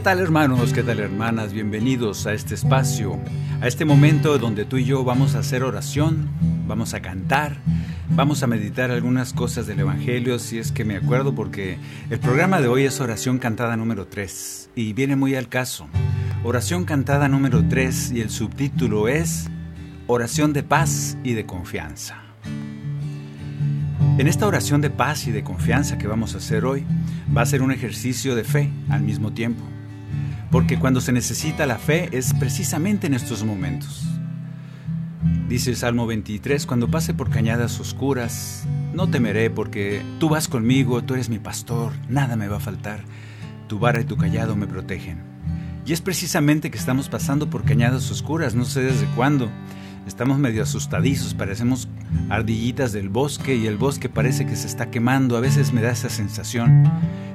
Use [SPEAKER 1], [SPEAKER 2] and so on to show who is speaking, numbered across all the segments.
[SPEAKER 1] ¿Qué tal hermanos? ¿Qué tal hermanas? Bienvenidos a este espacio, a este momento donde tú y yo vamos a hacer oración, vamos a cantar, vamos a meditar algunas cosas del Evangelio, si es que me acuerdo, porque el programa de hoy es oración cantada número 3 y viene muy al caso. Oración cantada número 3 y el subtítulo es Oración de paz y de confianza. En esta oración de paz y de confianza que vamos a hacer hoy, va a ser un ejercicio de fe al mismo tiempo. Porque cuando se necesita la fe es precisamente en estos momentos. Dice el Salmo 23, cuando pase por cañadas oscuras, no temeré porque tú vas conmigo, tú eres mi pastor, nada me va a faltar, tu vara y tu callado me protegen. Y es precisamente que estamos pasando por cañadas oscuras, no sé desde cuándo. Estamos medio asustadizos, parecemos ardillitas del bosque y el bosque parece que se está quemando. A veces me da esa sensación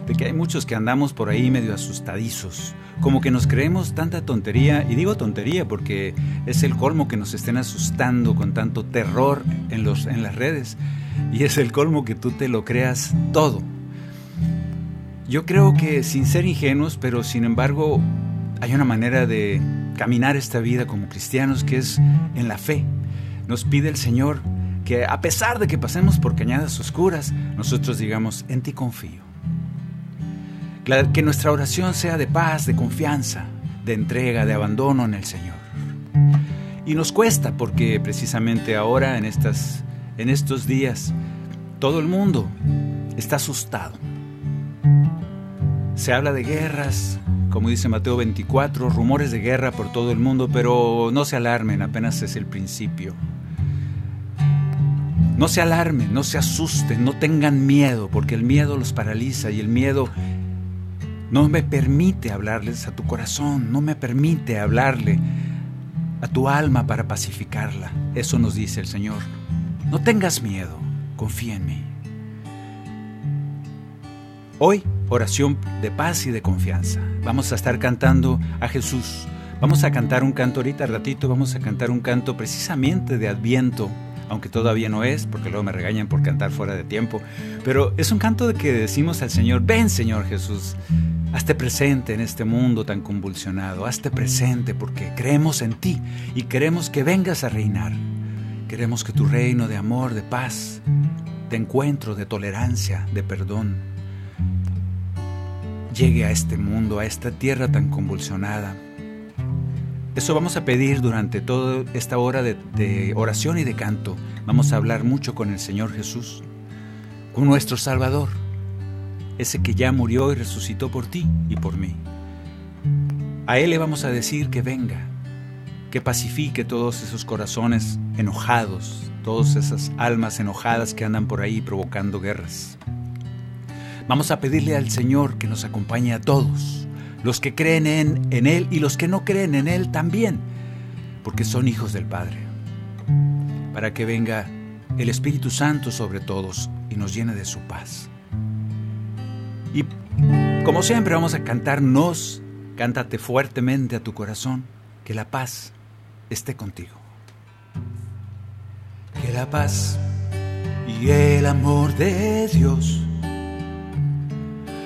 [SPEAKER 1] de que hay muchos que andamos por ahí medio asustadizos, como que nos creemos tanta tontería, y digo tontería porque es el colmo que nos estén asustando con tanto terror en, los, en las redes, y es el colmo que tú te lo creas todo. Yo creo que sin ser ingenuos, pero sin embargo hay una manera de caminar esta vida como cristianos que es en la fe. Nos pide el Señor que a pesar de que pasemos por cañadas oscuras, nosotros digamos, en ti confío. Que nuestra oración sea de paz, de confianza, de entrega, de abandono en el Señor. Y nos cuesta porque precisamente ahora, en, estas, en estos días, todo el mundo está asustado. Se habla de guerras, como dice Mateo 24, rumores de guerra por todo el mundo, pero no se alarmen, apenas es el principio. No se alarmen, no se asusten, no tengan miedo, porque el miedo los paraliza y el miedo no me permite hablarles a tu corazón, no me permite hablarle a tu alma para pacificarla. Eso nos dice el Señor. No tengas miedo, confía en mí. Hoy, oración de paz y de confianza. Vamos a estar cantando a Jesús. Vamos a cantar un canto ahorita, ratito, vamos a cantar un canto precisamente de Adviento, aunque todavía no es, porque luego me regañan por cantar fuera de tiempo. Pero es un canto de que decimos al Señor, ven Señor Jesús, hazte presente en este mundo tan convulsionado, hazte presente porque creemos en ti y queremos que vengas a reinar. Queremos que tu reino de amor, de paz, de encuentro, de tolerancia, de perdón, llegue a este mundo, a esta tierra tan convulsionada. Eso vamos a pedir durante toda esta hora de, oración y de canto. Vamos a hablar mucho con el Señor Jesús, con nuestro Salvador, ese que ya murió y resucitó por ti y por mí. A Él le vamos a decir que venga, que pacifique todos esos corazones enojados, todas esas almas enojadas que andan por ahí provocando guerras. Vamos a pedirle al Señor que nos acompañe a todos, los que creen en, en Él y los que no creen en Él también, porque son hijos del Padre, para que venga el Espíritu Santo sobre todos y nos llene de su paz. Y como siempre vamos a cantarnos, cántate fuertemente a tu corazón, que la paz esté contigo. Que la paz y el amor de Dios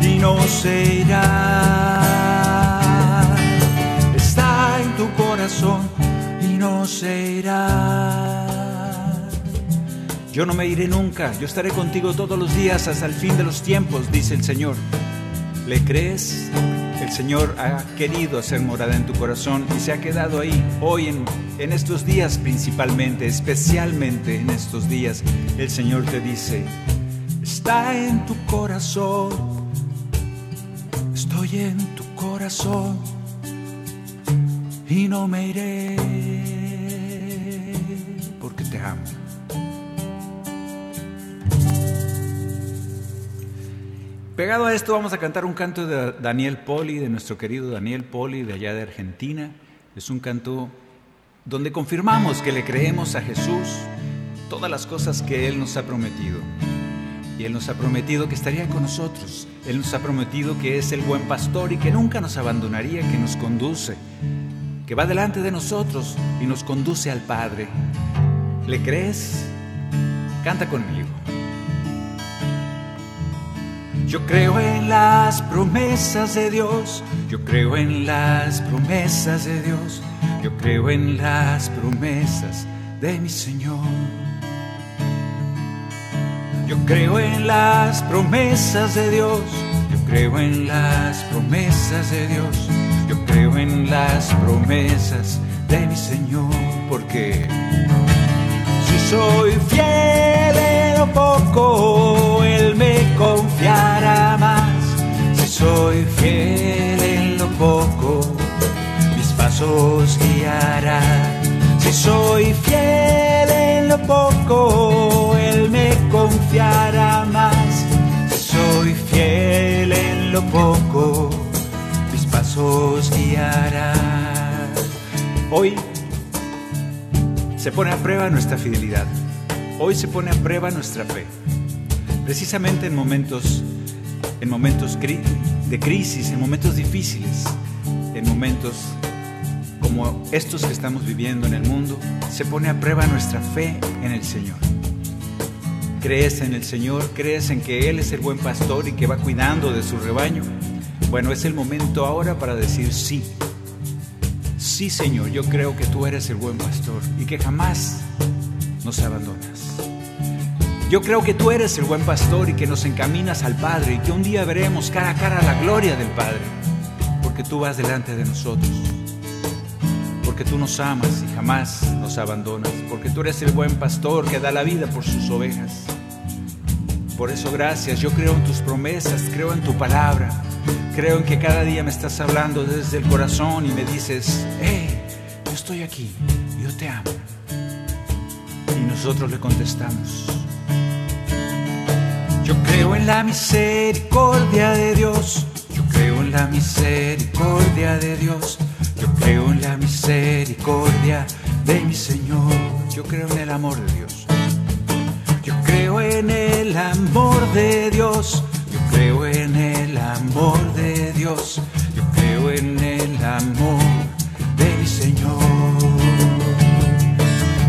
[SPEAKER 1] Y no se irá. Está en tu corazón y no se irá. Yo no me iré nunca, yo estaré contigo todos los días hasta el fin de los tiempos, dice el Señor. ¿Le crees? El Señor ha querido hacer morada en tu corazón y se ha quedado ahí hoy en, en estos días principalmente, especialmente en estos días. El Señor te dice, está en tu corazón, estoy en tu corazón y no me iré porque te amo. Pegado a esto vamos a cantar un canto de Daniel Poli, de nuestro querido Daniel Poli de allá de Argentina. Es un canto donde confirmamos que le creemos a Jesús todas las cosas que Él nos ha prometido. Y Él nos ha prometido que estaría con nosotros. Él nos ha prometido que es el buen pastor y que nunca nos abandonaría, que nos conduce, que va delante de nosotros y nos conduce al Padre. ¿Le crees? Canta conmigo. Yo creo en las promesas de Dios, yo creo en las promesas de Dios, yo creo en las promesas de mi Señor. Yo creo en las promesas de Dios, yo creo en las promesas de Dios, yo creo en las promesas de mi Señor, porque si soy fiel en lo poco, Él me confiará más. Si soy fiel en lo poco, mis pasos guiará. Si soy fiel en lo poco, confiará más. Soy fiel en lo poco, mis pasos guiará. Hoy se pone a prueba nuestra fidelidad. Hoy se pone a prueba nuestra fe. Precisamente en momentos, en momentos de crisis, en momentos difíciles, en momentos como estos que estamos viviendo en el mundo, se pone a prueba nuestra fe en el Señor. ¿Crees en el Señor? ¿Crees en que Él es el buen pastor y que va cuidando de su rebaño? Bueno, es el momento ahora para decir sí. Sí, Señor, yo creo que tú eres el buen pastor y que jamás nos abandonas. Yo creo que tú eres el buen pastor y que nos encaminas al Padre y que un día veremos cara a cara la gloria del Padre, porque tú vas delante de nosotros, porque tú nos amas y jamás nos abandonas, porque tú eres el buen pastor que da la vida por sus ovejas. Por eso gracias, yo creo en tus promesas, creo en tu palabra, creo en que cada día me estás hablando desde el corazón y me dices, hey, yo estoy aquí, yo te amo. Y nosotros le contestamos, yo creo en la misericordia de Dios, yo creo en la misericordia de Dios, yo creo en la misericordia de mi Señor, yo creo en el amor de Dios. Yo creo en el amor de Dios, yo creo en el amor de Dios, yo creo en el amor de mi Señor.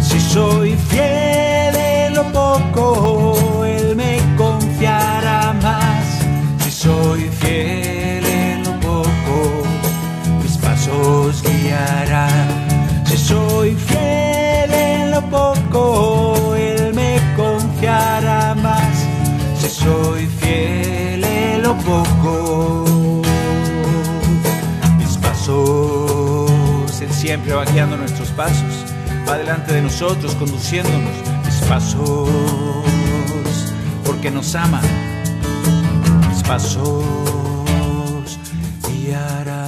[SPEAKER 1] Si soy fiel en lo poco, poco, mis pasos, Él siempre va guiando nuestros pasos, va delante de nosotros, conduciéndonos, mis pasos, porque nos ama, mis pasos guiará.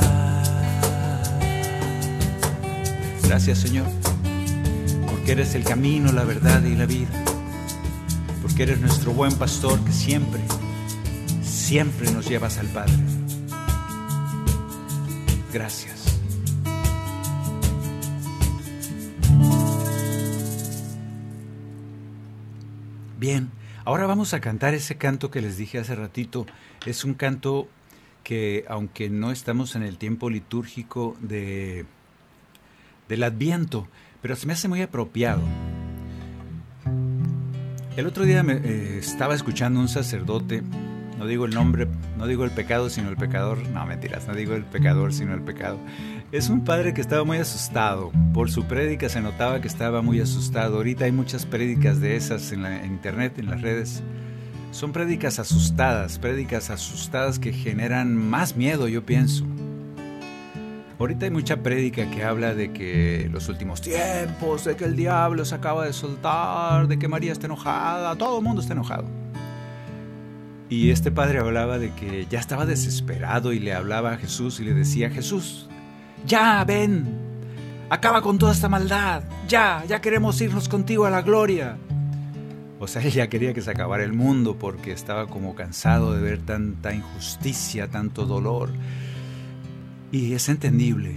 [SPEAKER 1] Gracias Señor, porque eres el camino, la verdad y la vida. porque eres nuestro buen pastor que siempre, siempre nos llevas al Padre. Gracias. Bien, ahora vamos a cantar ese canto que les dije hace ratito. Es un canto que, aunque no estamos en el tiempo litúrgico de, del Adviento, pero se me hace muy apropiado. El otro día me, eh, estaba escuchando un sacerdote, no digo el nombre, no digo el pecado, sino el pecador, no mentiras, no digo el pecador, sino el pecado. Es un padre que estaba muy asustado, por su prédica se notaba que estaba muy asustado. Ahorita hay muchas prédicas de esas en, internet, en las redes. Son prédicas asustadas, prédicas asustadas que generan más miedo, yo pienso. Ahorita hay mucha prédica que habla de que los últimos tiempos, de que el diablo se acaba de soltar, de que María está enojada, todo el mundo está enojado. Y este padre hablaba de que ya estaba desesperado y le hablaba a Jesús y le decía, Jesús, ya ven, acaba con toda esta maldad, ya, ya queremos irnos contigo a la gloria. O sea, él ya quería que se acabara el mundo porque estaba como cansado de ver tanta injusticia, tanto dolor. Y es entendible.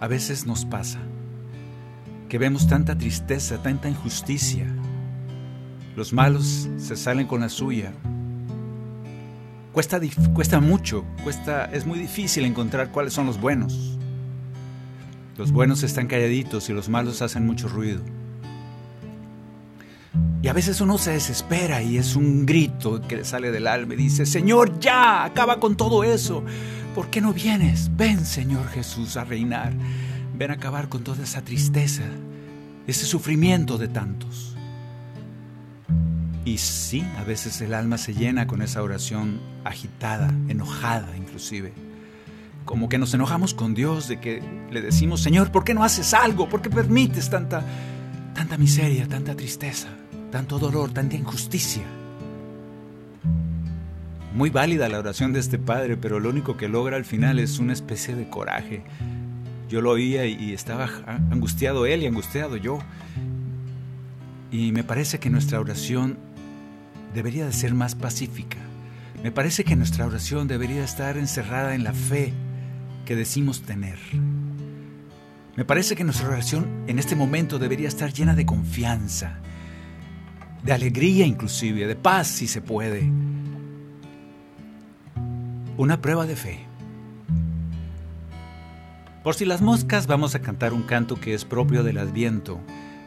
[SPEAKER 1] A veces nos pasa que vemos tanta tristeza, tanta injusticia. Los malos se salen con la suya. Cuesta, cuesta mucho, cuesta, es muy difícil encontrar cuáles son los buenos. Los buenos están calladitos y los malos hacen mucho ruido. Y a veces uno se desespera y es un grito que le sale del alma y dice, Señor, ya, acaba con todo eso. ¿Por qué no vienes? Ven, Señor Jesús, a reinar. Ven a acabar con toda esa tristeza, ese sufrimiento de tantos. Y sí, a veces el alma se llena con esa oración agitada, enojada inclusive. Como que nos enojamos con Dios de que le decimos, Señor, ¿por qué no haces algo? ¿Por qué permites tanta, tanta miseria, tanta tristeza, tanto dolor, tanta injusticia? Muy válida la oración de este padre, pero lo único que logra al final es una especie de coraje. Yo lo oía y estaba angustiado él y angustiado yo. Y me parece que nuestra oración debería de ser más pacífica. Me parece que nuestra oración debería estar encerrada en la fe que decimos tener. Me parece que nuestra oración en este momento debería estar llena de confianza, de alegría inclusive, de paz si se puede una prueba de fe. Por si las moscas vamos a cantar un canto que es propio del Adviento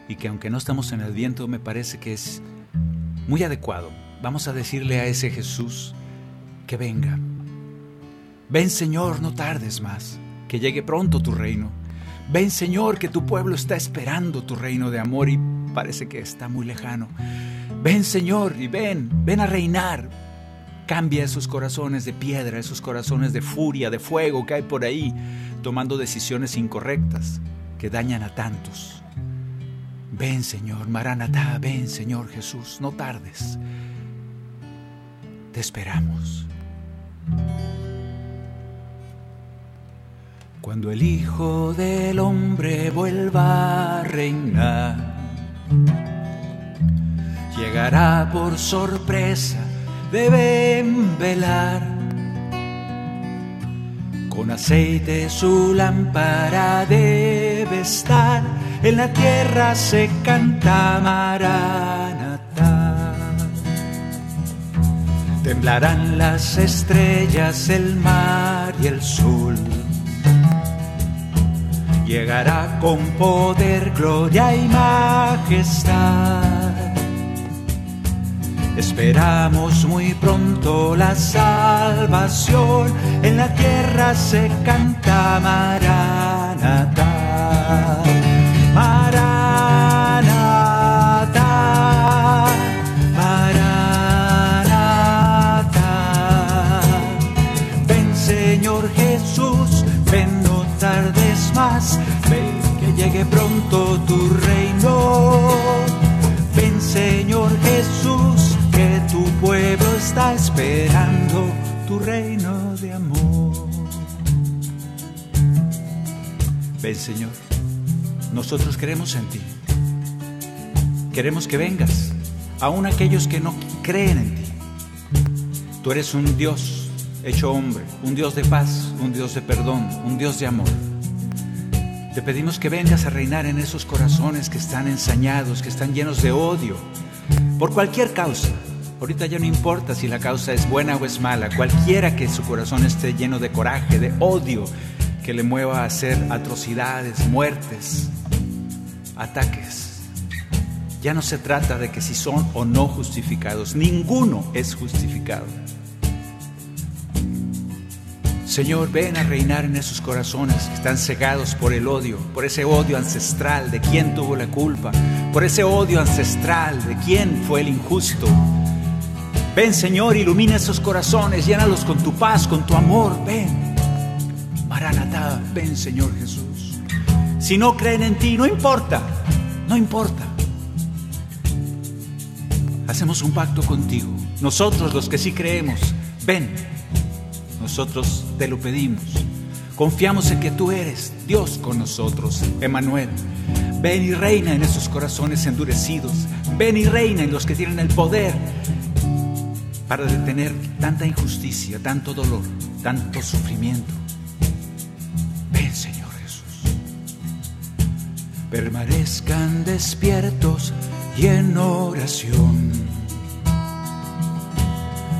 [SPEAKER 1] y que aunque no estamos en Adviento me parece que es muy adecuado. Vamos a decirle a ese Jesús que venga. Ven Señor, no tardes más, que llegue pronto tu reino. Ven Señor, que tu pueblo está esperando tu reino de amor y parece que está muy lejano. Ven Señor y ven, ven a reinar, Cambia esos corazones de piedra, esos corazones de furia, de fuego que hay por ahí, tomando decisiones incorrectas que dañan a tantos. Ven Señor, Maranatá, ven Señor Jesús, no tardes. Te esperamos. Cuando el Hijo del Hombre vuelva a reinar, llegará por sorpresa deben velar. Con aceite su lámpara debe estar, en la tierra se canta maranatá. Temblarán las estrellas, el mar y el sol. Llegará con poder, gloria y majestad Esperamos muy pronto la salvación, en la tierra se canta Maranatha. Jesús tu pueblo está esperando tu reino de amor. Ven Señor, nosotros queremos en ti. Queremos que vengas aún aquellos que no creen en ti. Tú eres un Dios hecho hombre, un Dios de paz, un Dios de perdón, un Dios de amor. Te pedimos que vengas a reinar en esos corazones que están ensañados, que están llenos de odio, por cualquier causa. Ahorita ya no importa si la causa es buena o es mala, cualquiera que su corazón esté lleno de coraje, de odio, que le mueva a hacer atrocidades, muertes, ataques. Ya no se trata de que si son o no justificados, ninguno es justificado. Señor, ven a reinar en esos corazones que están cegados por el odio, por ese odio ancestral de quién tuvo la culpa, por ese odio ancestral de quién fue el injusto. Ven, Señor, ilumina esos corazones, llénalos con tu paz, con tu amor. Ven, Maranatá, ven, Señor Jesús. Si no creen en ti, no importa, no importa. Hacemos un pacto contigo. Nosotros los que sí creemos, ven nosotros te lo pedimos. Confiamos en que tú eres Dios con nosotros, Emanuel. Ven y reina en esos corazones endurecidos. Ven y reina en los que tienen el poder para detener tanta injusticia, tanto dolor, tanto sufrimiento. Ven, Señor Jesús. Permanezcan despiertos y en oración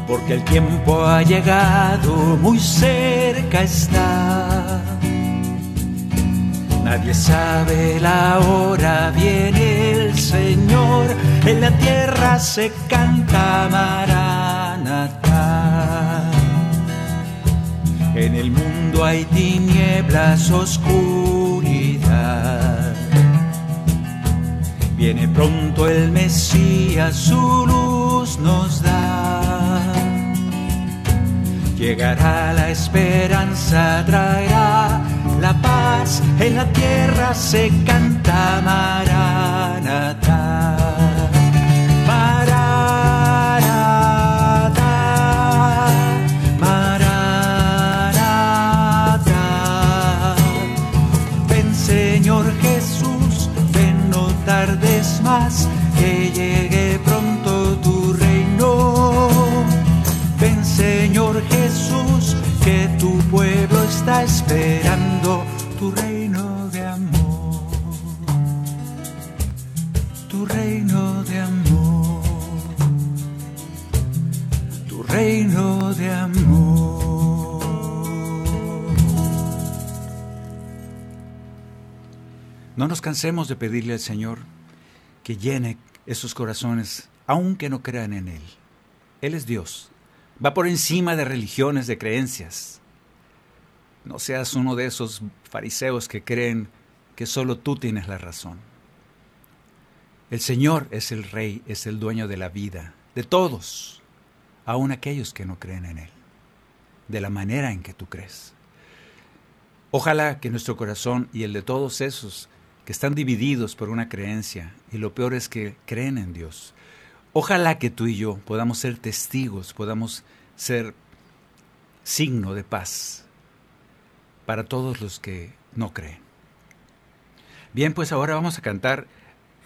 [SPEAKER 1] porque el tiempo ha llegado, muy cerca está. Nadie sabe la hora, viene el Señor, en la tierra se canta Maranatá. En el mundo hay tinieblas, oscuridad. Viene pronto el Mesías, su luz nos da. Llegará la esperanza, traerá la paz, en la tierra se canta Maranatá. Que tu pueblo está esperando tu reino de amor. Tu reino de amor. Tu reino de amor. No nos cansemos de pedirle al Señor que llene esos corazones, aunque no crean en Él. Él es Dios. Va por encima de religiones, de creencias. No seas uno de esos fariseos que creen que solo tú tienes la razón. El Señor es el Rey, es el dueño de la vida, de todos, aun aquellos que no creen en Él, de la manera en que tú crees. Ojalá que nuestro corazón y el de todos esos que están divididos por una creencia, y lo peor es que creen en Dios, ojalá que tú y yo podamos ser testigos, podamos ser signo de paz para todos los que no creen. Bien, pues ahora vamos a cantar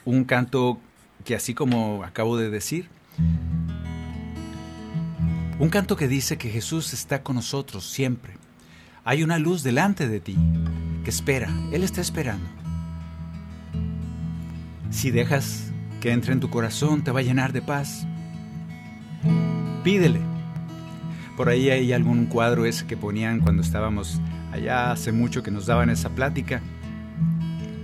[SPEAKER 1] un canto que así como acabo de decir, un canto que dice que Jesús está con nosotros siempre. Hay una luz delante de ti que espera, Él está esperando. Si dejas que entre en tu corazón, te va a llenar de paz. Pídele. Por ahí hay algún cuadro ese que ponían cuando estábamos allá hace mucho que nos daban esa plática,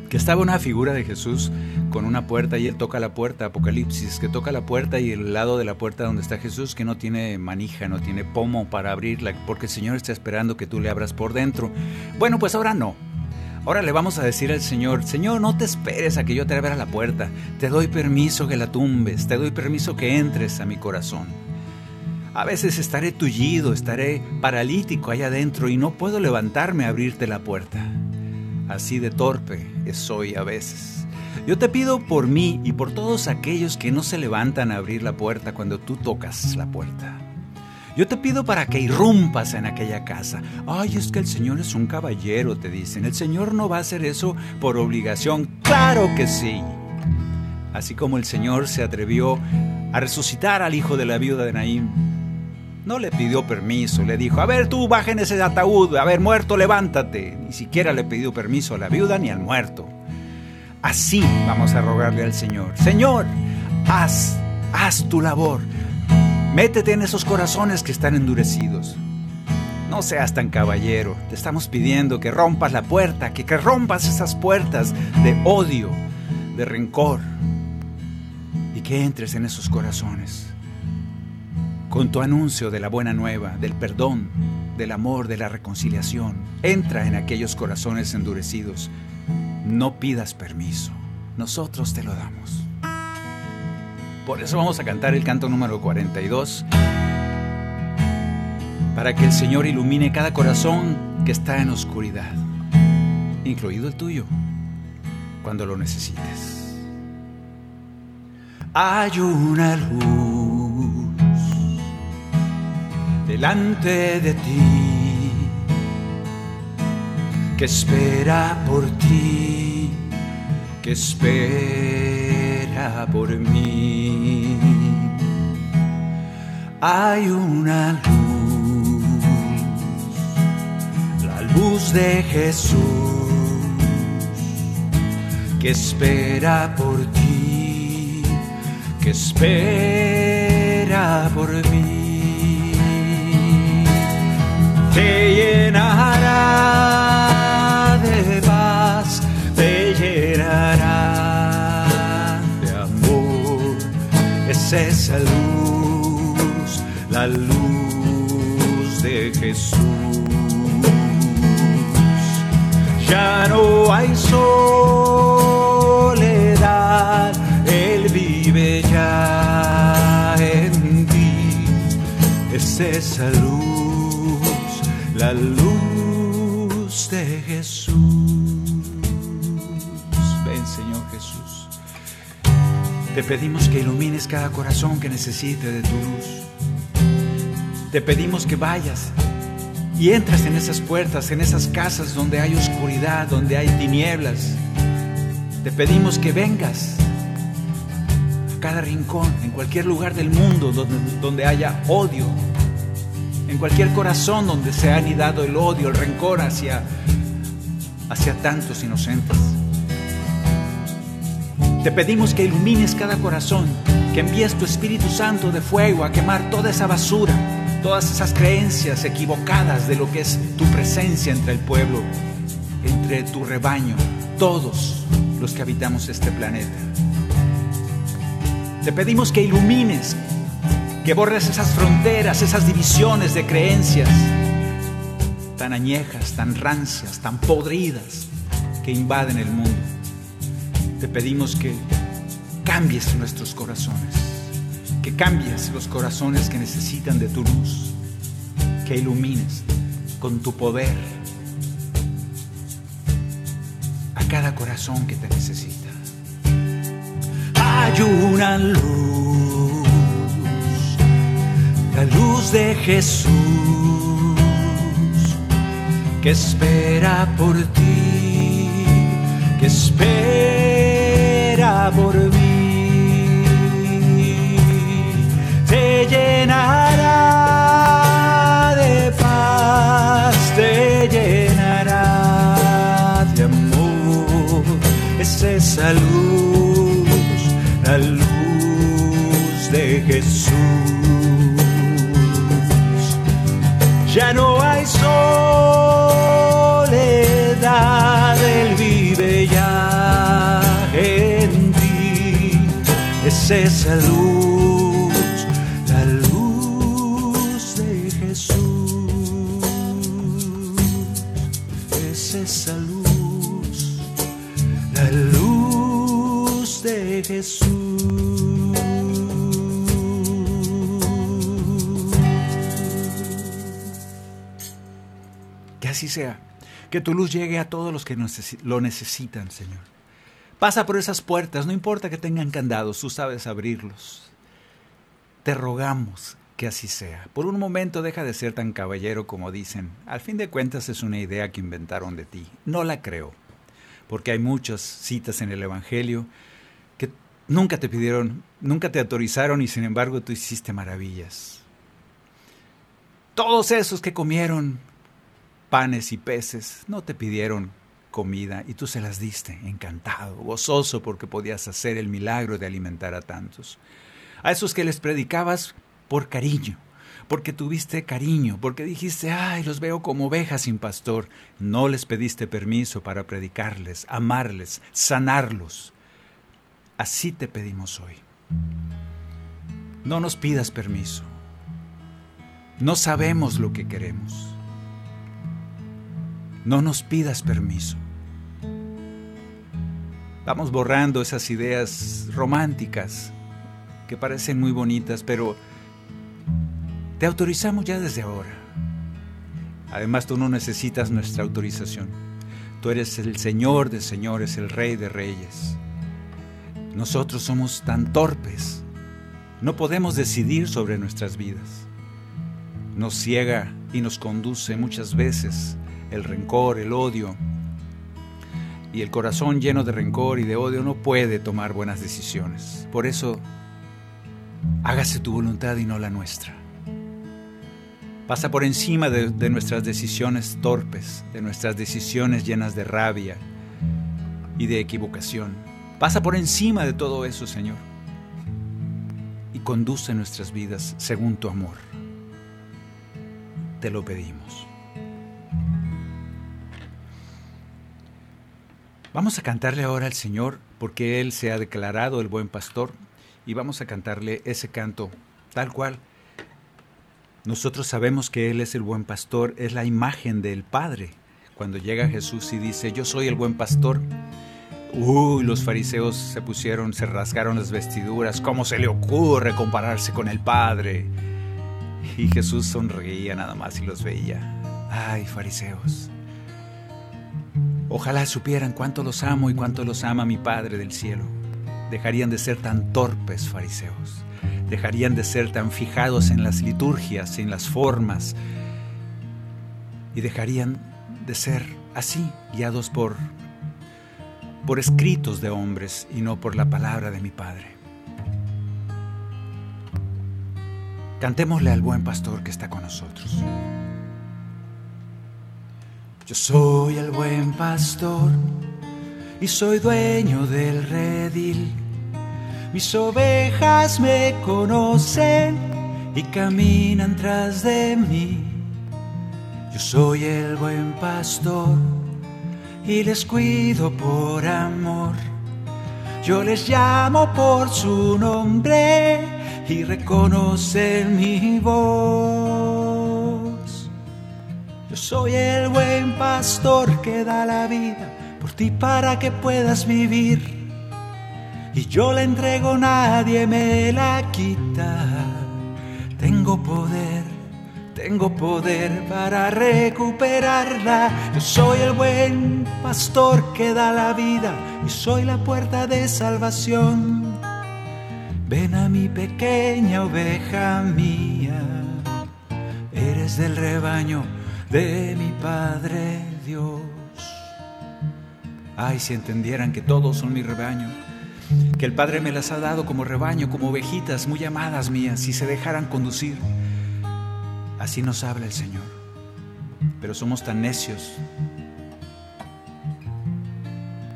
[SPEAKER 1] que estaba una figura de Jesús con una puerta y él toca la puerta, Apocalipsis, que toca la puerta y el lado de la puerta donde está Jesús que no tiene manija, no tiene pomo para abrirla, porque el Señor está esperando que tú le abras por dentro. Bueno, pues ahora no. Ahora le vamos a decir al Señor, Señor, no te esperes a que yo te abra la puerta, te doy permiso que la tumbes, te doy permiso que entres a mi corazón. A veces estaré tullido, estaré paralítico allá adentro y no puedo levantarme a abrirte la puerta. Así de torpe soy a veces. Yo te pido por mí y por todos aquellos que no se levantan a abrir la puerta cuando tú tocas la puerta. Yo te pido para que irrumpas en aquella casa. Ay, es que el Señor es un caballero, te dicen. El Señor no va a hacer eso por obligación. Claro que sí. Así como el Señor se atrevió a resucitar al hijo de la viuda de Naín, no le pidió permiso, le dijo, a ver tú baja en ese ataúd, a ver muerto, levántate. Ni siquiera le pidió permiso a la viuda ni al muerto. Así vamos a rogarle al Señor, Señor, haz, haz tu labor, métete en esos corazones que están endurecidos. No seas tan caballero, te estamos pidiendo que rompas la puerta, que, que rompas esas puertas de odio, de rencor, y que entres en esos corazones con tu anuncio de la buena nueva, del perdón, del amor, de la reconciliación. Entra en aquellos corazones endurecidos. No pidas permiso, nosotros te lo damos. Por eso vamos a cantar el canto número 42, para que el Señor ilumine cada corazón que está en oscuridad, incluido el tuyo, cuando lo necesites. Hay una luz delante de ti, que espera por ti, que espera por mí. Hay una luz, la luz de Jesús, que espera por ti, que espera por mí te llenará Es esa luz, la luz de Jesús. Ya no hay soledad, Él vive ya en ti. Es esa luz la luz Te pedimos que ilumines cada corazón que necesite de tu luz. Te pedimos que vayas y entres en esas puertas, en esas casas donde hay oscuridad, donde hay tinieblas. Te pedimos que vengas a cada rincón, en cualquier lugar del mundo donde, donde haya odio, en cualquier corazón donde se ha anidado el odio, el rencor hacia, hacia tantos inocentes. Te pedimos que ilumines cada corazón, que envíes tu Espíritu Santo de fuego a quemar toda esa basura, todas esas creencias equivocadas de lo que es tu presencia entre el pueblo, entre tu rebaño, todos los que habitamos este planeta. Te pedimos que ilumines que borres esas fronteras, esas divisiones de creencias tan añejas, tan rancias, tan podridas que invaden el mundo. Te pedimos que cambies nuestros corazones, que cambies los corazones que necesitan de tu luz, que ilumines con tu poder a cada corazón que te necesita. Hay una luz la luz de Jesús que espera por ti, que espera por mí, te llenará de paz, te llenará de amor, es esa luz, la luz de Jesús. Ya no hay soledad, Es esa luz, la luz de Jesús. Es esa luz, la luz de Jesús. así sea. Que tu luz llegue a todos los que lo necesitan, Señor. Pasa por esas puertas, no importa que tengan candados, tú sabes abrirlos. Te rogamos que así sea. Por un momento deja de ser tan caballero como dicen. Al fin de cuentas es una idea que inventaron de ti. No la creo, porque hay muchas citas en el Evangelio que nunca te pidieron, nunca te autorizaron y sin embargo tú hiciste maravillas. Todos esos que comieron panes y peces no te pidieron comida y tú se las diste, encantado, gozoso porque podías hacer el milagro de alimentar a tantos. A esos que les predicabas por cariño, porque tuviste cariño, porque dijiste, ay, los veo como ovejas sin pastor. No les pediste permiso para predicarles, amarles, sanarlos. Así te pedimos hoy. No nos pidas permiso. No sabemos lo que queremos. No nos pidas permiso. Vamos borrando esas ideas románticas que parecen muy bonitas, pero te autorizamos ya desde ahora. Además, tú no necesitas nuestra autorización. Tú eres el Señor de señores, el Rey de reyes. Nosotros somos tan torpes. No podemos decidir sobre nuestras vidas. Nos ciega y nos conduce muchas veces el rencor, el odio, y el corazón lleno de rencor y de odio no puede tomar buenas decisiones. Por eso, hágase tu voluntad y no la nuestra. Pasa por encima de, de, nuestras decisiones torpes, de nuestras decisiones llenas de rabia y de equivocación. Pasa por encima de todo eso, Señor, y conduce nuestras vidas según tu amor. Te lo pedimos. Vamos a cantarle ahora al Señor porque Él se ha declarado el buen pastor y vamos a cantarle ese canto tal cual. Nosotros sabemos que Él es el buen pastor, es la imagen del Padre. Cuando llega Jesús y dice, yo soy el buen pastor, uy, los fariseos se pusieron, se rasgaron las vestiduras, ¿cómo se le ocurre compararse con el Padre? Y Jesús sonreía nada más y los veía. Ay, fariseos, Ojalá supieran cuánto los amo y cuánto los ama mi Padre del cielo. Dejarían de ser tan torpes fariseos. Dejarían de ser tan fijados en las liturgias, en las formas. Y dejarían de ser así, guiados por, por escritos de hombres y no por la palabra de mi Padre. Cantémosle al buen pastor que está con nosotros. Yo soy el buen pastor y soy dueño del redil. Mis ovejas me conocen y caminan tras de mí. Yo soy el buen pastor y les cuido por amor. Yo les llamo por su nombre y reconocen mi voz. Yo soy el buen pastor que da la vida por ti para que puedas vivir. Y yo la entrego, nadie me la quita. Tengo poder, tengo poder para recuperarla. Yo soy el buen pastor que da la vida y soy la puerta de salvación. Ven a mi pequeña oveja mía, eres del rebaño de mi Padre Dios. Ay, si entendieran que todos son mi rebaño, que el Padre me las ha dado como rebaño, como ovejitas muy amadas mías, si se dejaran conducir. Así nos habla el Señor. Pero somos tan necios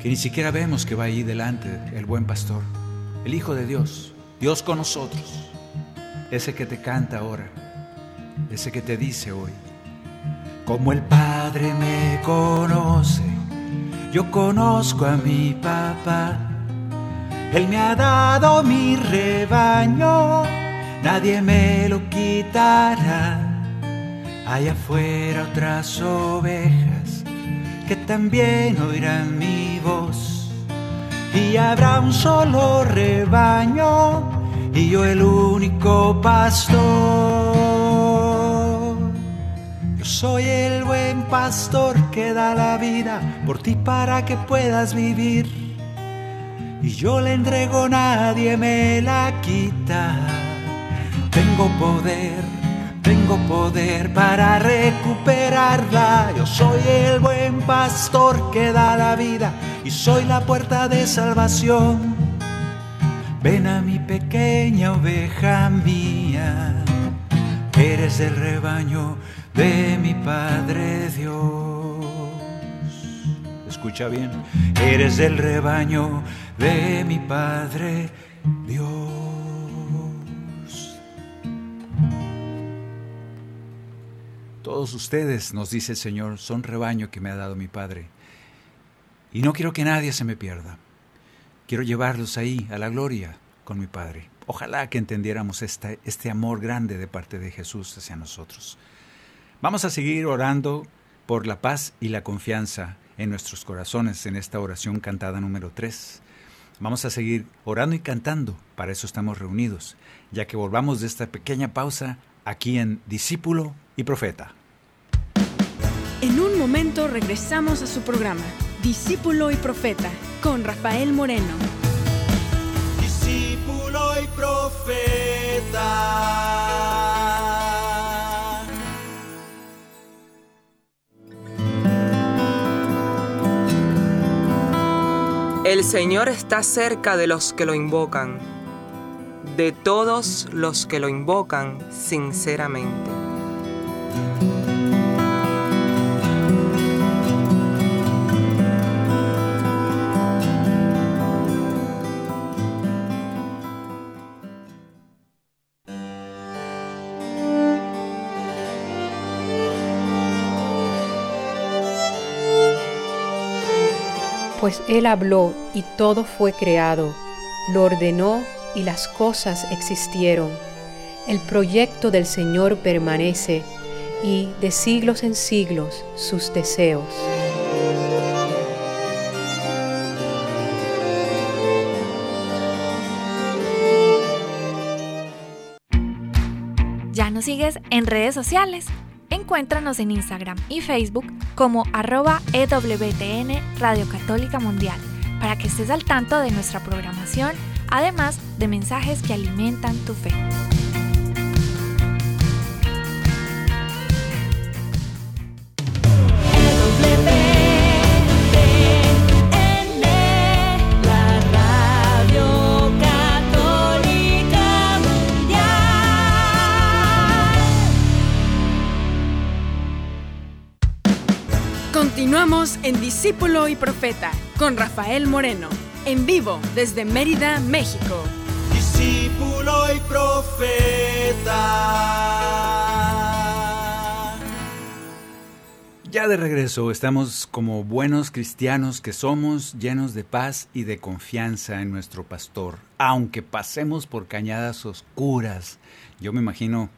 [SPEAKER 1] que ni siquiera vemos que va ahí delante el buen pastor, el Hijo de Dios, Dios con nosotros, ese que te canta ahora, ese que te dice hoy, como el Padre me conoce, yo conozco a mi papá. Él me ha dado mi rebaño, nadie me lo quitará. Allá afuera otras ovejas que también oirán mi voz. Y habrá un solo rebaño y yo el único pastor. Soy el buen pastor que da la vida por ti para que puedas vivir. Y yo le entrego, nadie me la quita. Tengo poder, tengo poder para recuperarla. Yo soy el buen pastor que da la vida y soy la puerta de salvación. Ven a mi pequeña oveja mía, eres el rebaño de mi Padre Dios. Escucha bien, eres el rebaño de mi Padre Dios. Todos ustedes, nos dice el Señor, son rebaño que me ha dado mi Padre. Y no quiero que nadie se me pierda. Quiero llevarlos ahí, a la gloria, con mi Padre. Ojalá que entendiéramos este amor grande de parte de Jesús hacia nosotros. Vamos a seguir orando por la paz y la confianza en nuestros corazones en esta oración cantada número 3. Vamos a seguir orando y cantando, para eso estamos reunidos, ya que volvamos de esta pequeña pausa aquí en Discípulo y Profeta.
[SPEAKER 2] En un momento regresamos a su programa, Discípulo y Profeta, con Rafael Moreno.
[SPEAKER 3] Discípulo y Profeta.
[SPEAKER 4] El Señor está cerca de los que lo invocan, de todos los que lo invocan sinceramente.
[SPEAKER 5] Pues Él habló y todo fue creado, lo ordenó y las cosas existieron. El proyecto del Señor permanece y de siglos en siglos sus deseos.
[SPEAKER 6] ¿Ya nos sigues en redes sociales? Encuéntranos en Instagram y Facebook como arroba EWTN Radio Católica Mundial para que estés al tanto de nuestra programación, además de mensajes que alimentan tu fe.
[SPEAKER 2] Continuamos en Discípulo y Profeta con Rafael Moreno, en vivo desde Mérida, México.
[SPEAKER 3] Discípulo y Profeta.
[SPEAKER 1] Ya de regreso, estamos como buenos cristianos que somos, llenos de paz y de confianza en nuestro pastor, aunque pasemos por cañadas oscuras. Yo me imagino,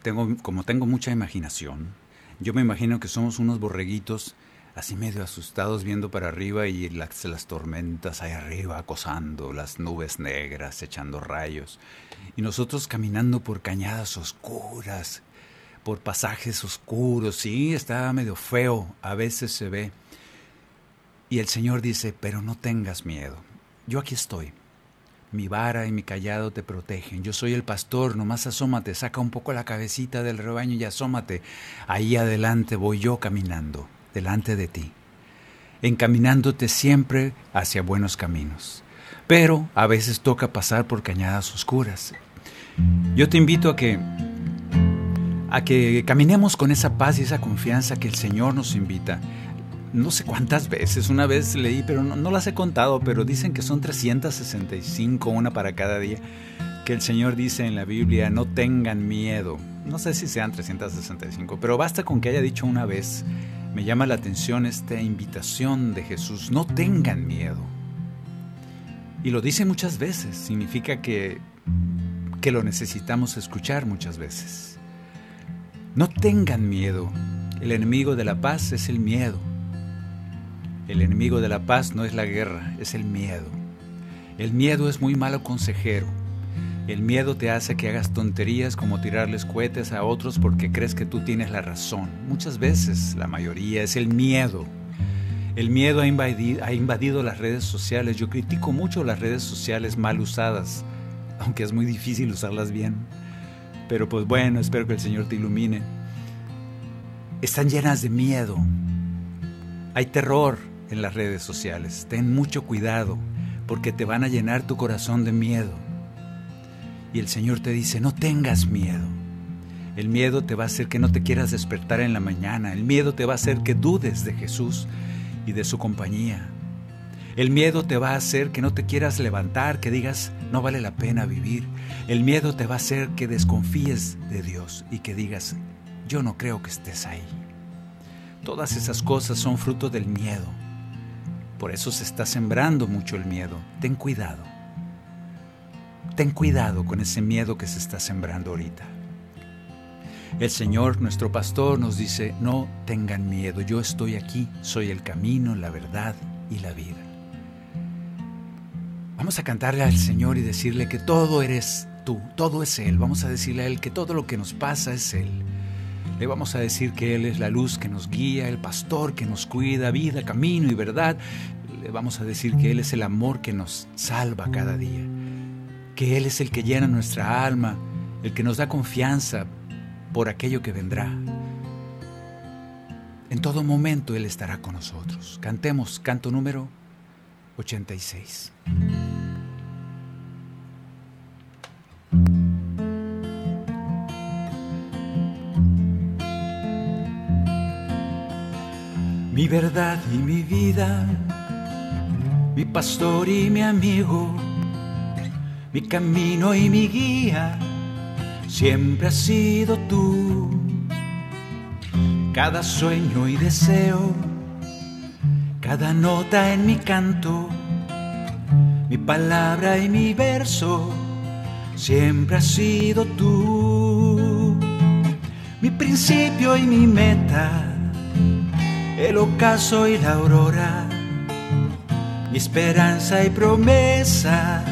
[SPEAKER 1] tengo, como tengo mucha imaginación, yo me imagino que somos unos borreguitos así medio asustados viendo para arriba y las, las tormentas ahí arriba acosando, las nubes negras echando rayos, y nosotros caminando por cañadas oscuras, por pasajes oscuros, sí, está medio feo, a veces se ve. Y el Señor dice, pero no tengas miedo, yo aquí estoy. Mi vara y mi callado te protegen. Yo soy el pastor, nomás asómate, saca un poco la cabecita del rebaño y asómate. Ahí adelante voy yo caminando, delante de ti, encaminándote siempre hacia buenos caminos. Pero a veces toca pasar por cañadas oscuras. Yo te invito a que a que caminemos con esa paz y esa confianza que el Señor nos invita. No sé cuántas veces, una vez leí, pero no, las he contado, pero dicen que son 365, una para cada día, que el Señor dice en la Biblia, no tengan miedo. No sé si sean 365, pero basta con que haya dicho una vez, me llama la atención esta invitación de Jesús, no tengan miedo. Y lo dice muchas veces, significa que, que lo necesitamos escuchar muchas veces. No tengan miedo. El enemigo de la paz es el miedo. El enemigo de la paz no es la guerra, es el miedo. El miedo es muy malo consejero. El miedo te hace que hagas tonterías como tirarles cohetes a otros porque crees que tú tienes la razón. Muchas veces, la mayoría, es el miedo. El miedo ha invadido, ha invadido las redes sociales. Yo critico mucho las redes sociales mal usadas, aunque es muy difícil usarlas bien. Pero pues bueno, espero que el Señor te ilumine. Están llenas de miedo. Hay terror en las redes sociales. Ten mucho cuidado. porque te van a llenar tu corazón de miedo. Y el Señor te dice, no tengas miedo. El miedo te va a hacer que no te quieras despertar en la mañana. El miedo te va a hacer que dudes de Jesús y de su compañía. El miedo te va a hacer que no te quieras levantar, que digas, no vale la pena vivir. El miedo te va a hacer que desconfíes de Dios y que digas, yo no creo que estés ahí. Todas esas cosas son fruto del miedo. Por eso se está sembrando mucho el miedo. Ten cuidado. Ten cuidado con ese miedo que se está sembrando ahorita. El Señor, nuestro pastor, nos dice, no tengan miedo, yo estoy aquí, soy el camino, la verdad y la vida. Vamos a cantarle al Señor y decirle que todo eres tú, todo es Él. Vamos a decirle a Él que todo lo que nos pasa es Él. Le vamos a decir que Él es la luz que nos guía, el pastor que nos cuida, vida, camino y verdad. Le vamos a decir que Él es el amor que nos salva cada día, que Él es el que llena nuestra alma, el que nos da confianza por aquello que vendrá. En todo momento Él estará con nosotros. Cantemos canto número 86. Mi verdad y mi vida, mi pastor y mi amigo, mi camino y mi guía, siempre has sido tú. Cada sueño y deseo, cada nota en mi canto, mi palabra y mi verso, siempre has sido tú. Mi principio y mi meta el ocaso y la aurora, mi esperanza y promesa,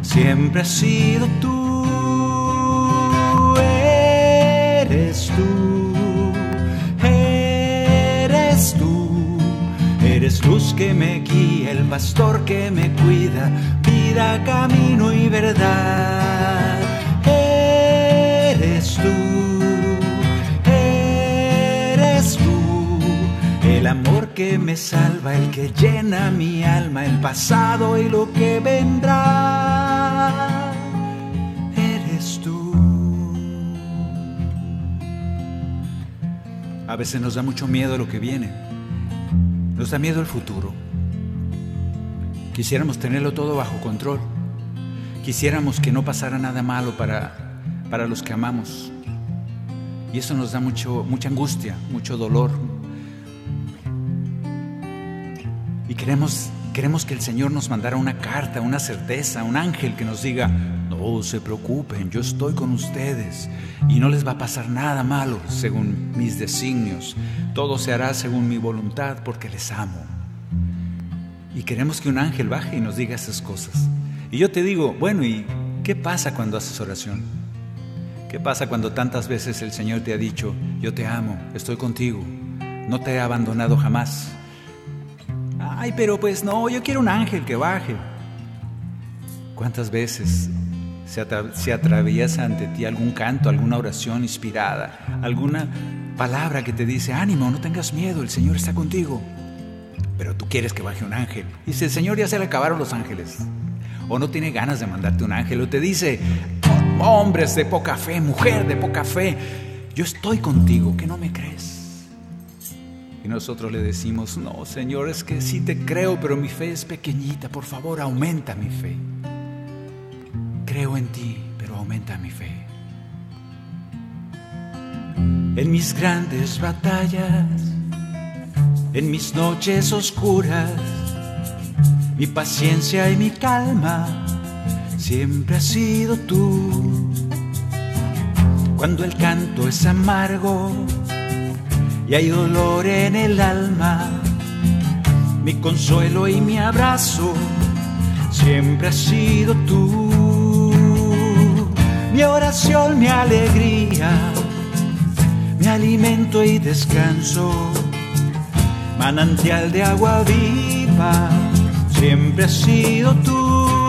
[SPEAKER 1] siempre has sido tú, eres tú, eres tú, eres luz que me guía, el pastor que me cuida, vida, camino y verdad, que me salva, el que llena mi alma, el pasado y lo que vendrá, eres tú. A veces nos da mucho miedo lo que viene, nos da miedo el futuro. Quisiéramos tenerlo todo bajo control, quisiéramos que no pasara nada malo para, para los que amamos. Y eso nos da mucho, mucha angustia, mucho dolor, queremos, queremos que el Señor nos mandara una carta, una certeza, un ángel que nos diga, no se preocupen, yo estoy con ustedes y no les va a pasar nada malo según mis designios. Todo se hará según mi voluntad porque les amo. Y queremos que un ángel baje y nos diga esas cosas. Y yo te digo, bueno, ¿y qué pasa cuando haces oración? ¿Qué pasa cuando tantas veces el Señor te ha dicho, yo te amo, estoy contigo, no te he abandonado jamás? Ay, pero pues no, yo quiero un ángel que baje. ¿Cuántas veces se, atraviesa ante ti algún canto, alguna oración inspirada, alguna palabra que te dice, ánimo, no tengas miedo, el Señor está contigo? Pero tú quieres que baje un ángel. Y si el Señor ya se le acabaron los ángeles, o no tiene ganas de mandarte un ángel, o te dice, hombres de poca fe, mujer de poca fe, yo estoy contigo, que no me crees. Y nosotros le decimos, no, Señor, es que sí te creo, pero mi fe es pequeñita, por favor, aumenta mi fe. Creo en ti, pero aumenta mi fe. En mis grandes batallas, en mis noches oscuras, mi paciencia y mi calma, siempre has sido tú. Cuando el canto es amargo, y hay dolor en el alma. Mi consuelo y mi abrazo siempre has sido tú. Mi oración, mi alegría, mi alimento y descanso, manantial de agua viva, siempre has sido tú.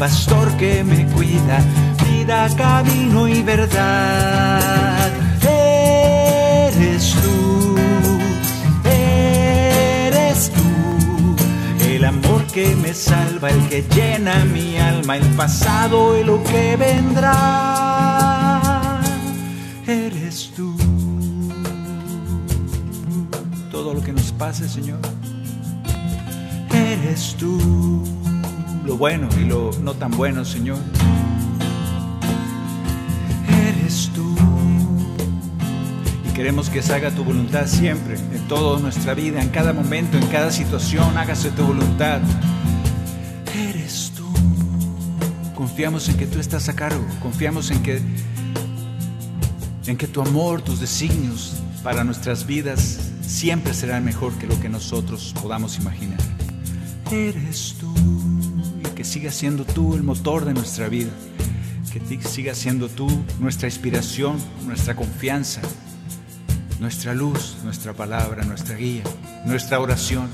[SPEAKER 1] Pastor que me cuida, vida, camino y verdad. Eres tú, eres tú, el amor que me salva, el que llena mi alma, el pasado y lo que vendrá. Eres tú. Todo lo que nos pase, Señor, eres tú. Lo bueno y lo no tan bueno, Señor. Eres tú. Y queremos que se haga tu voluntad siempre, en toda nuestra vida, en cada momento, en cada situación, hágase tu voluntad. Eres tú. Confiamos en que tú estás a cargo, confiamos en que en que tu amor, tus designios para nuestras vidas siempre serán mejor que lo que nosotros podamos imaginar. Eres tú sigas siendo tú el motor de nuestra vida, que sigas siendo tú nuestra inspiración, nuestra confianza, nuestra luz, nuestra palabra, nuestra guía, nuestra oración,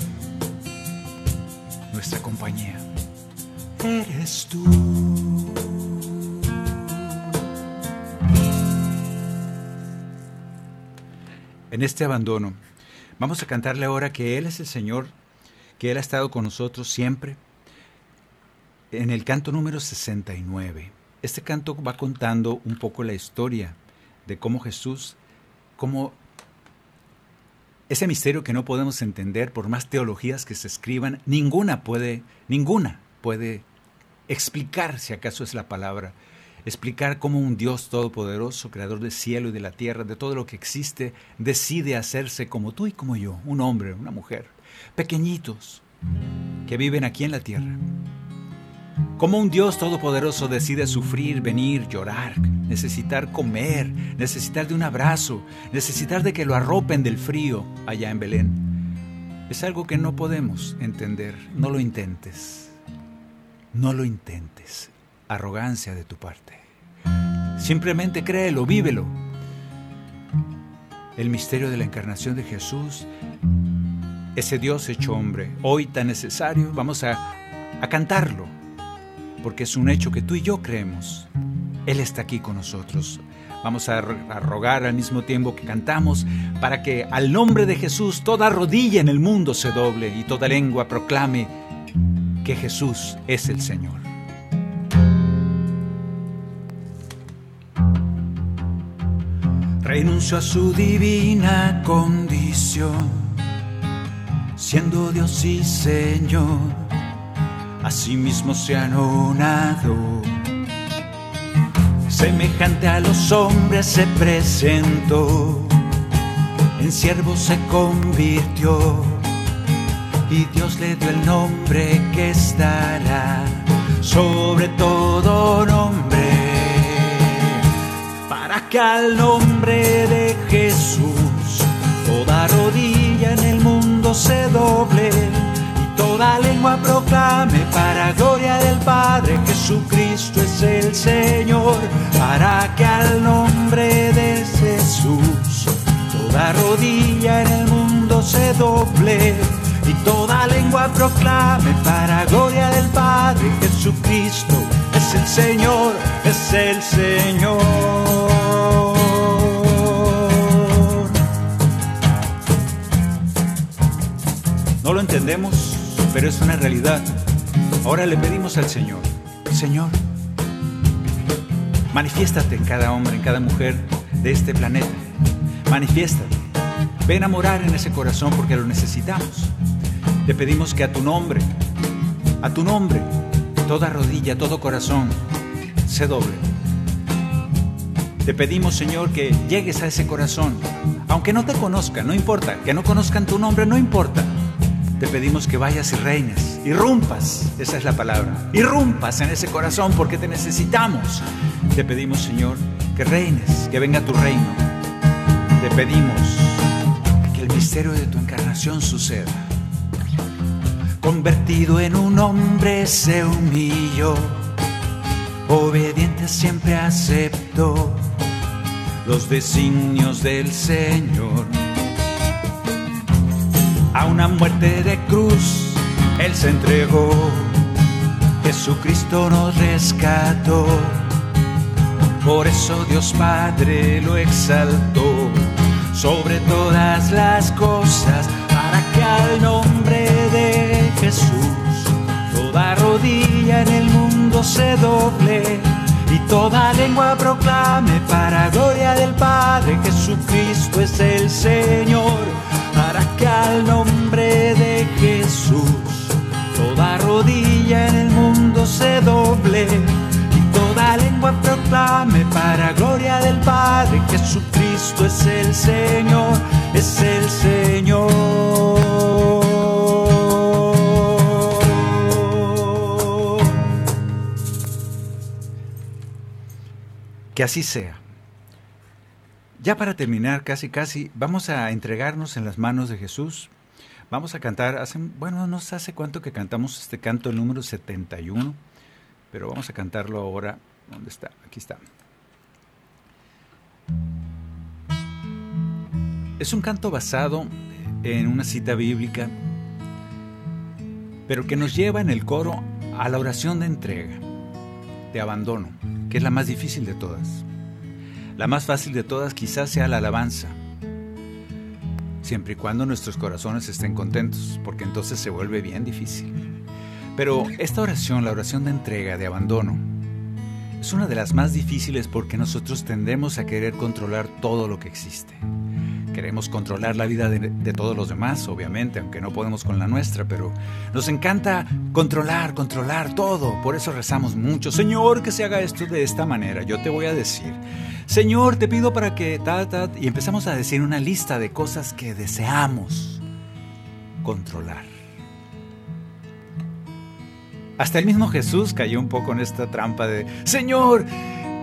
[SPEAKER 1] nuestra compañía. Eres tú. En este abandono, vamos a cantarle ahora que Él es el Señor, que Él ha estado con nosotros siempre. En el canto número 69, este canto va contando un poco la historia de cómo Jesús, cómo ese misterio que no podemos entender por más teologías que se escriban, ninguna puede, ninguna puede explicar, si acaso es la palabra, explicar cómo un Dios todopoderoso, creador del cielo y de la tierra, de todo lo que existe, decide hacerse como tú y como yo, un hombre, una mujer, pequeñitos, que viven aquí en la tierra. Cómo un Dios todopoderoso decide sufrir, venir, llorar, necesitar comer, necesitar de un abrazo, necesitar de que lo arropen del frío allá en Belén. Es algo que no podemos entender. No lo intentes. No lo intentes. Arrogancia de tu parte. Simplemente créelo, vívelo. El misterio de la encarnación de Jesús, ese Dios hecho hombre, hoy tan necesario, vamos a, a cantarlo, porque es un hecho que tú y yo creemos. Él está aquí con nosotros. Vamos a, rogar al mismo tiempo que cantamos para que al nombre de Jesús toda rodilla en el mundo se doble y toda lengua proclame que Jesús es el Señor. renunció a su divina condición, siendo Dios y Señor, asimismo se anonadó. Semejante a los hombres se presentó, en siervo se convirtió, y Dios le dio el nombre que estará sobre todo nombre. Que al nombre para gloria del Padre Jesucristo es el Señor, para que al nombre de Jesús toda rodilla en el mundo se doble y toda lengua proclame para gloria del Padre Jesucristo es el Señor, es el Señor. No lo entendemos, pero es una realidad. Ahora le pedimos al Señor, Señor, manifiéstate en cada hombre, en cada mujer de este planeta. Manifiéstate. Ven a morar en ese corazón porque lo necesitamos. Te pedimos que a tu nombre, a tu nombre, toda rodilla, todo corazón se doble. Te pedimos, Señor, que llegues a ese corazón. Aunque no te conozcan, no importa. Que no conozcan tu nombre, no importa te pedimos que vayas y reines, irrumpas, esa es la palabra, irrumpas en ese corazón porque te necesitamos. Te pedimos, Señor, que reines, que venga tu reino. Te pedimos que el misterio de tu encarnación suceda. Convertido en un hombre se humilló, obediente siempre aceptó los designios del Señor a una muerte de cruz, Él se entregó. Jesucristo nos rescató Por eso Dios Padre lo exaltó sobre todas las cosas, para que al nombre de Jesús toda rodilla en el mundo se doble y toda lengua proclame para gloria del Padre Jesucristo es el Señor, para que al nombre de Jesús toda rodilla en el mundo se doble y toda lengua proclame para gloria del Padre Jesucristo es el Señor, es el Señor. Que así sea. Ya para terminar, casi casi, vamos a entregarnos en las manos de Jesús. Vamos a cantar, hace, bueno, no sé hace cuánto que cantamos este canto, el número 71, pero vamos a cantarlo ahora. ¿Dónde está? Aquí está. Es un canto basado en una cita bíblica, pero que nos lleva en el coro a la oración de entrega, de abandono, que es la más difícil de todas. La más fácil de todas quizás sea la alabanza, siempre y cuando nuestros corazones estén contentos, porque entonces se vuelve bien difícil. Pero esta oración, la oración de entrega, de abandono, es una de las más difíciles porque nosotros tendemos a querer controlar todo lo que existe. Queremos controlar la vida de, todos los demás, obviamente, aunque no podemos con la nuestra, pero nos encanta controlar, controlar todo. Por eso rezamos mucho. Señor, que se haga esto de esta manera. Yo te voy a decir, Señor, te pido para que tal. Y empezamos a decir una lista de cosas que deseamos controlar. Hasta el mismo Jesús cayó un poco en esta trampa de, Señor,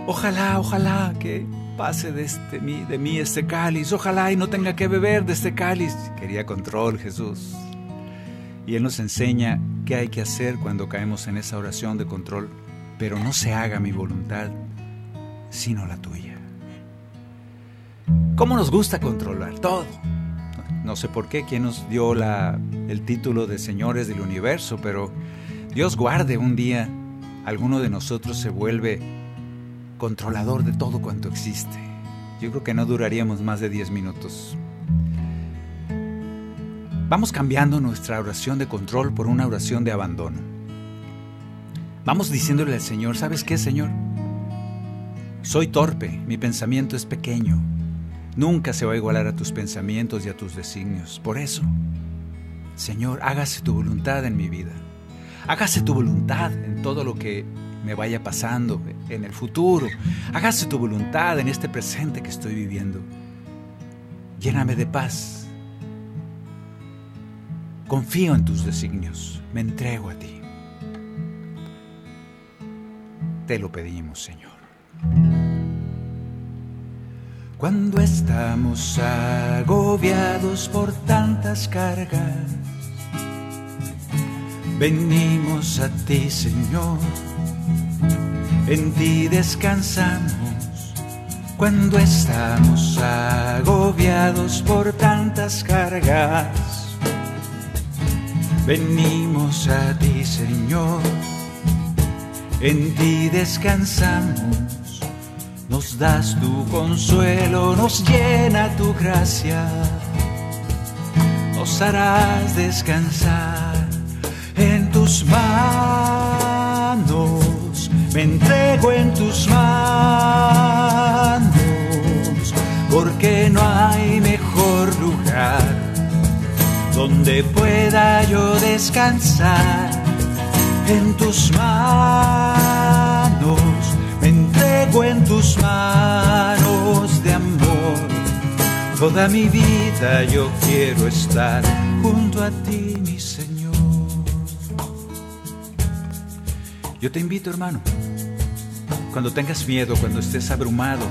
[SPEAKER 1] ojalá, ojalá que pase de, este, de mí este cáliz, ojalá y no tenga que beber de este cáliz. Quería control Jesús. Y Él nos enseña qué hay que hacer cuando caemos en esa oración de control, pero no se haga mi voluntad, sino la tuya. ¿Cómo nos gusta controlar todo? No sé por qué, quién nos dio la, el título de señores del universo, pero Dios guarde un día alguno de nosotros se vuelve controlador de todo cuanto existe. Yo creo que no duraríamos más de 10 minutos. Vamos cambiando nuestra oración de control por una oración de abandono. Vamos diciéndole al Señor, ¿sabes qué, Señor? Soy torpe, mi pensamiento es pequeño. Nunca se va a igualar a tus pensamientos y a tus designios. Por eso, Señor, hágase tu voluntad en mi vida. Hágase tu voluntad en todo lo que me vaya pasando en el futuro. Hágase tu voluntad en este presente que estoy viviendo. Lléname de paz. Confío en tus designios. Me entrego a ti. Te lo pedimos, Señor. Cuando estamos agobiados por tantas cargas, venimos a ti, Señor en ti descansamos cuando estamos agobiados por tantas cargas. Venimos a ti, Señor, en ti descansamos. Nos das tu consuelo, nos llena tu gracia, nos harás descansar en tus manos me entrego en tus manos, porque no hay mejor lugar donde pueda yo descansar en tus manos. Me entrego en tus manos de amor. Toda mi vida yo quiero estar junto a ti, mi Yo te invito, hermano, cuando tengas miedo, cuando estés abrumado,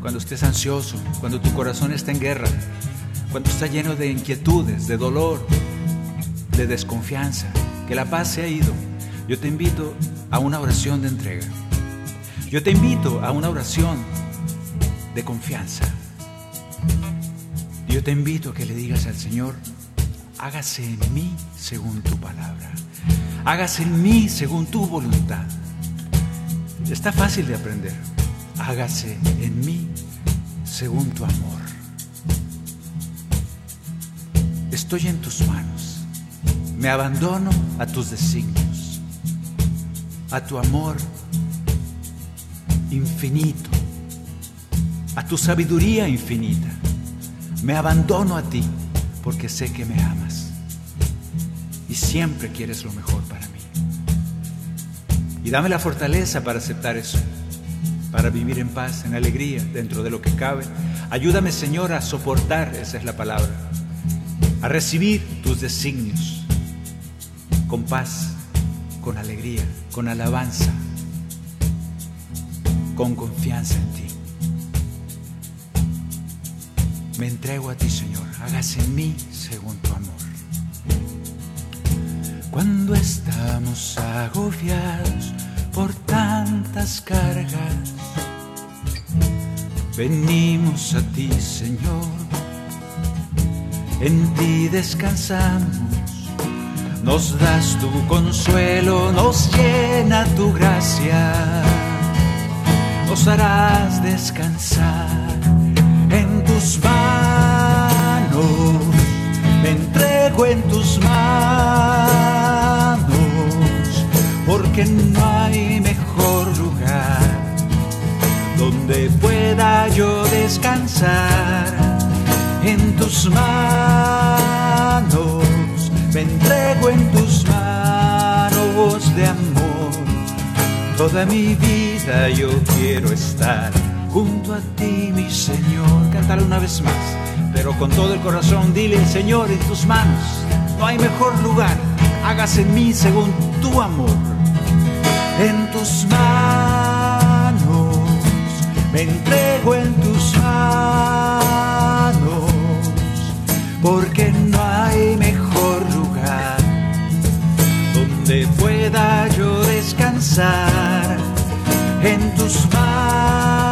[SPEAKER 1] cuando estés ansioso, cuando tu corazón está en guerra, cuando está lleno de inquietudes, de dolor, de desconfianza, que la paz se ha ido, yo te invito a una oración de entrega. Yo te invito a una oración de confianza. Yo te invito a que le digas al Señor, hágase en mí según tu palabra. Hágase en mí según tu voluntad. Está fácil de aprender. hágase en mí según tu amor. Estoy en tus manos, me abandono a tus designios, a tu amor infinito, a tu sabiduría infinita. Me abandono a ti porque sé que me amas y siempre quieres lo mejor dame la fortaleza para aceptar eso, para vivir en paz, en alegría, dentro de lo que cabe. Ayúdame, Señor, a soportar, esa es la palabra, a recibir tus designios con paz, con alegría, con alabanza, con confianza en ti. Me entrego a ti, Señor. Hágase en mí según tu amor. Cuando estamos agobiados por tantas cargas, venimos a ti, Señor. En ti descansamos. Nos das tu consuelo, nos llena tu gracia. Nos harás descansar en tus manos. Me entrego en tus manos, porque no hay mejor lugar donde pueda yo descansar en tus manos. Me entrego en tus manos de amor. Toda mi vida yo quiero estar junto a ti, mi Señor. Cántalo una vez más, pero con todo el corazón dile, Señor, en tus manos no hay mejor lugar. Hágase en mí según tu amor. En tus manos me entrego en tus manos, porque no hay mejor lugar donde pueda yo descansar en tus manos.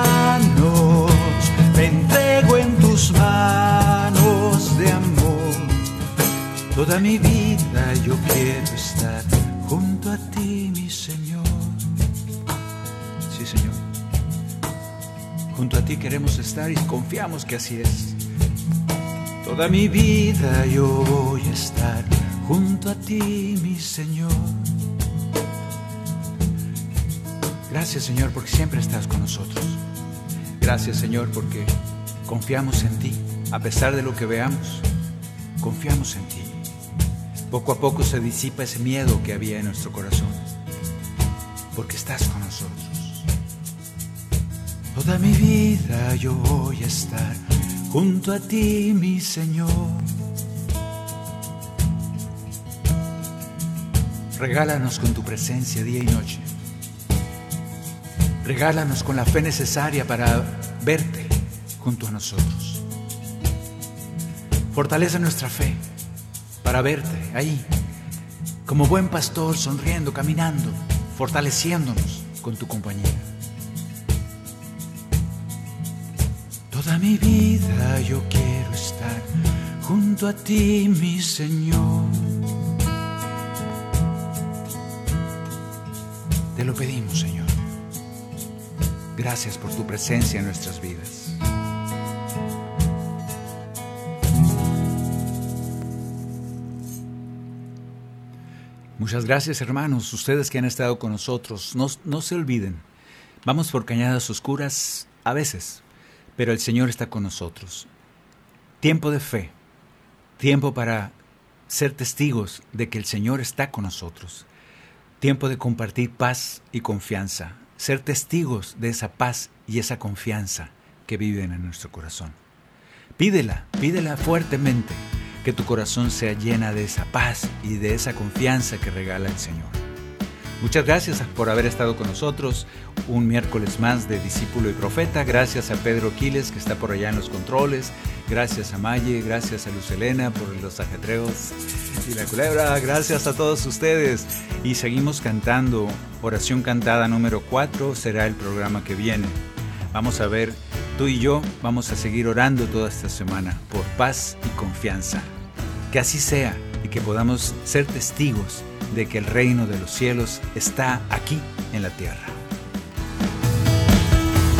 [SPEAKER 1] Me entrego en tus manos de amor. Toda mi vida yo quiero estar junto a ti, queremos estar y confiamos que así es. Toda mi vida yo voy a estar junto a ti, mi Señor. Gracias Señor porque siempre estás con nosotros. Gracias Señor porque confiamos en ti. A pesar de lo que veamos, confiamos en ti. Poco a poco se disipa ese miedo que había en nuestro corazón. Porque estás con nosotros. Toda mi vida yo voy a estar junto a ti, mi Señor. Regálanos con tu presencia día y noche. Regálanos con la fe necesaria para verte junto a nosotros. Fortalece nuestra fe para verte ahí, como buen pastor, sonriendo, caminando, fortaleciéndonos con tu compañía. Toda mi vida yo quiero estar junto a ti, mi Señor. Te lo pedimos, Señor. Gracias por tu presencia en nuestras vidas. Muchas gracias hermanos, ustedes que han estado con nosotros. No, no se olviden, vamos por cañadas oscuras a veces, pero el Señor está con nosotros. Tiempo de fe, tiempo para ser testigos de que el Señor está con nosotros. Tiempo de compartir paz y confianza, ser testigos de esa paz y esa confianza que viven en nuestro corazón. Pídela, pídela fuertemente, que tu corazón sea llena de esa paz y de esa confianza que regala el Señor. Muchas gracias por haber estado con nosotros un miércoles más de Discípulo y Profeta. Gracias a Pedro Quiles que está por allá en los controles. Gracias a Maye, gracias a Luz Elena por los ajetreos y la culebra. Gracias a todos ustedes. Y seguimos cantando. Oración cantada número 4 será el programa que viene. Vamos a ver, tú y yo vamos a seguir orando toda esta semana por paz y confianza. Que así sea y que podamos ser testigos de que el reino de los cielos está aquí en la tierra.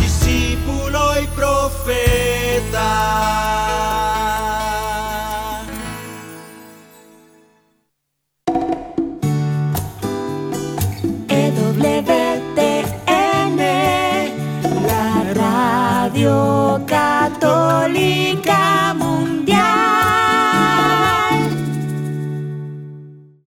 [SPEAKER 7] Discípulo y profeta.